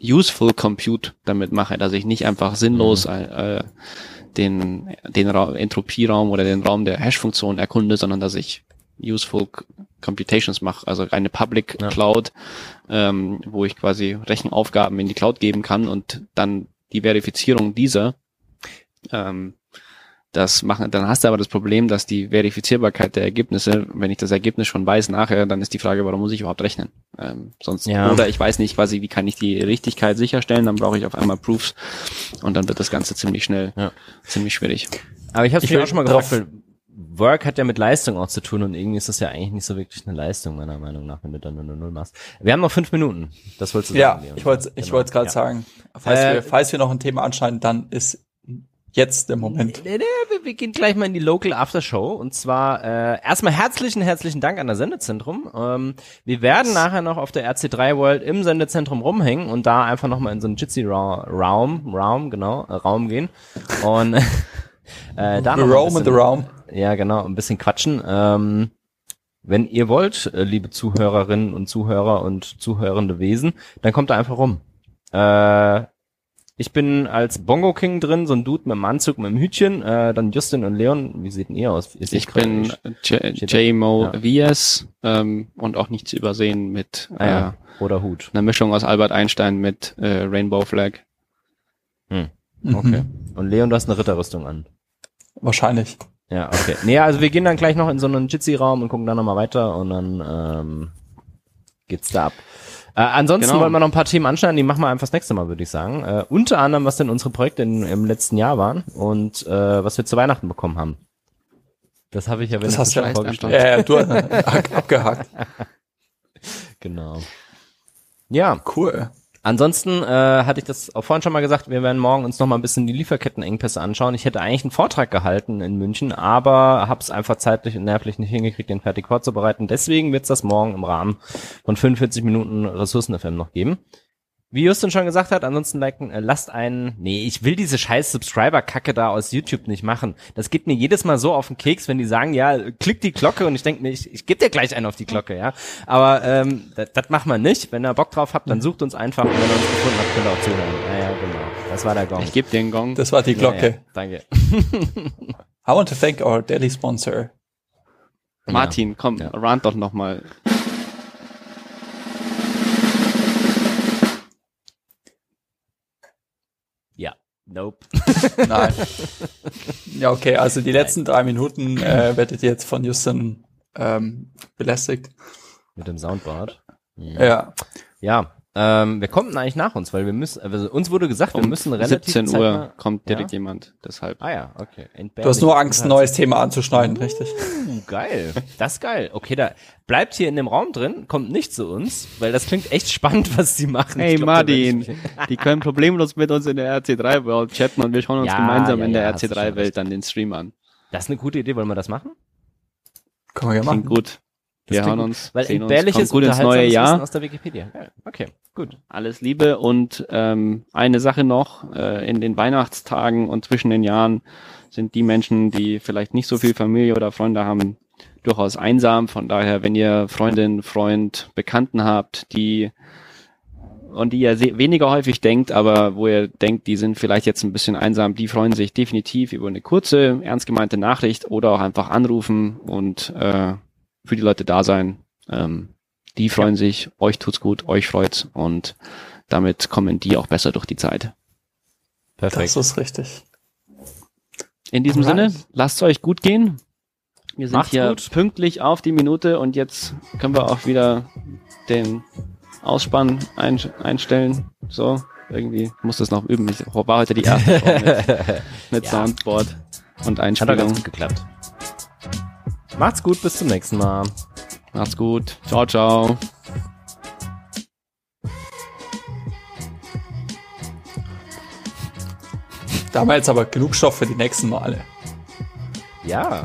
useful Compute damit mache, dass ich nicht einfach sinnlos mhm. äh, den, den Ra Entropieraum oder den Raum der Hash-Funktion erkunde, sondern dass ich useful Computations mache, also eine Public ja. Cloud, ähm, wo ich quasi Rechenaufgaben in die Cloud geben kann und dann die Verifizierung dieser ähm, das machen, dann hast du aber das Problem, dass die Verifizierbarkeit der Ergebnisse, wenn ich das Ergebnis schon weiß nachher, dann ist die Frage, warum muss ich überhaupt rechnen? Ähm, sonst ja. oder ich weiß nicht quasi, wie kann ich die Richtigkeit sicherstellen, dann brauche ich auf einmal Proofs und dann wird das Ganze ziemlich schnell, ja. ziemlich schwierig. Aber ich habe es auch schon mal gefragt, Work hat ja mit Leistung auch zu tun und irgendwie ist das ja eigentlich nicht so wirklich eine Leistung, meiner Meinung nach, wenn du dann nur eine Null machst. Wir haben noch fünf Minuten. Das wolltest du ja, sagen. Ja, ich wollte ich genau. wollte gerade ja. sagen. Falls, äh, wir, falls wir noch ein Thema anschneiden, dann ist jetzt der Moment. Nee, nee, wir, wir gehen gleich mal in die Local After Show und zwar äh, erstmal herzlichen, herzlichen Dank an das Sendezentrum. Ähm, wir werden nachher noch auf der RC3 World im Sendezentrum rumhängen und da einfach nochmal in so einen Jitsi Raum, Raum, genau, äh, Raum gehen und (laughs) äh, da noch Roam in the Raum. Ja, genau, ein bisschen quatschen. Ähm, wenn ihr wollt, äh, liebe Zuhörerinnen und Zuhörer und zuhörende Wesen, dann kommt da einfach rum. Äh, ich bin als Bongo King drin, so ein Dude mit dem Anzug, mit dem Hütchen. Äh, dann Justin und Leon, wie seht ihr aus? Ihr ich bin J-Mo ja. VS ähm, und auch nicht zu übersehen mit ah, ja. äh, oder Hut. Eine Mischung aus Albert Einstein mit äh, Rainbow Flag. Hm. Okay. Mhm. Und Leon, du hast eine Ritterrüstung an. Wahrscheinlich. Ja, okay. Nee, also wir gehen dann gleich noch in so einen Jitsi-Raum und gucken dann nochmal weiter und dann ähm, geht's da ab. Äh, ansonsten genau. wollen wir noch ein paar Themen anschneiden, die machen wir einfach das nächste Mal, würde ich sagen. Äh, unter anderem, was denn unsere Projekte in, im letzten Jahr waren und äh, was wir zu Weihnachten bekommen haben. Das habe ich ja, wenn das hast du ja vorgestellt. Ja, ja, du abgehakt. (laughs) genau. Ja. Cool. Ansonsten äh, hatte ich das auch vorhin schon mal gesagt, wir werden morgen uns noch mal ein bisschen die Lieferkettenengpässe anschauen. Ich hätte eigentlich einen Vortrag gehalten in München, aber habe es einfach zeitlich und nervlich nicht hingekriegt, den fertig vorzubereiten. Deswegen wird es das morgen im Rahmen von 45 Minuten Ressourcen-FM noch geben. Wie Justin schon gesagt hat, ansonsten liken, äh, lasst einen, nee, ich will diese scheiß Subscriber-Kacke da aus YouTube nicht machen. Das geht mir jedes Mal so auf den Keks, wenn die sagen, ja, klick die Glocke und ich denke mir, ich, ich gebe dir gleich einen auf die Glocke, ja. Aber ähm, das macht man nicht. Wenn ihr Bock drauf habt, dann sucht uns einfach und wenn ihr uns gefunden habt, könnt ihr auch zuhören. Ja, ja, genau. Das war der Gong. Ich gebe den Gong. Das war die Glocke. Ja, ja, danke. (laughs) I want to thank our daily sponsor. Martin, komm, ja. rant doch noch Nope. (laughs) Nein. Ja, okay, also die letzten Nein. drei Minuten äh, werdet ihr jetzt von Justin ähm, belästigt. Mit dem Soundboard. Mhm. Ja. Ja, ähm, wer kommt denn eigentlich nach uns? Weil wir müssen, also uns wurde gesagt, um wir müssen relativ 17 Uhr mal, kommt direkt ja? jemand, deshalb. Ah ja, okay. Du hast nur Angst, ein neues Thema anzuschneiden, uh, richtig? Geil, das ist geil. Okay, da bleibt hier in dem Raum drin, kommt nicht zu uns, weil das klingt echt spannend, was sie machen. Hey glaub, Martin, die können problemlos mit uns in der RC3 World chatten und wir schauen uns ja, gemeinsam ja, in der RC3 Welt dann den Stream an. Das ist eine gute Idee, wollen wir das machen? Können wir ja machen. Klingt gut. Das wir hören uns, weil sehen entbehrliches gut ins neue Jahr. aus der Wikipedia. Ja, okay, gut. Alles Liebe und ähm, eine Sache noch, äh, in den Weihnachtstagen und zwischen den Jahren sind die Menschen, die vielleicht nicht so viel Familie oder Freunde haben, durchaus einsam. Von daher, wenn ihr Freundin, Freund, Bekannten habt, die und die ihr weniger häufig denkt, aber wo ihr denkt, die sind vielleicht jetzt ein bisschen einsam, die freuen sich definitiv über eine kurze, ernst gemeinte Nachricht oder auch einfach anrufen und äh, für die Leute da sein. Ähm, die freuen ja. sich, euch tut's gut, euch freut's und damit kommen die auch besser durch die Zeit. Perfekt. Das ist richtig. In diesem Alright. Sinne, lasst es euch gut gehen. Wir sind Macht's hier gut. pünktlich auf die Minute und jetzt können wir auch wieder den Ausspann ein, einstellen. So, irgendwie muss das noch üben. Ich war heute die erste mit, (laughs) mit ja. Soundboard und Einspielung. Hat ganz gut geklappt. Macht's gut, bis zum nächsten Mal. Macht's gut. Ciao, ciao. Da haben wir jetzt aber genug Stoff für die nächsten Male. Ja.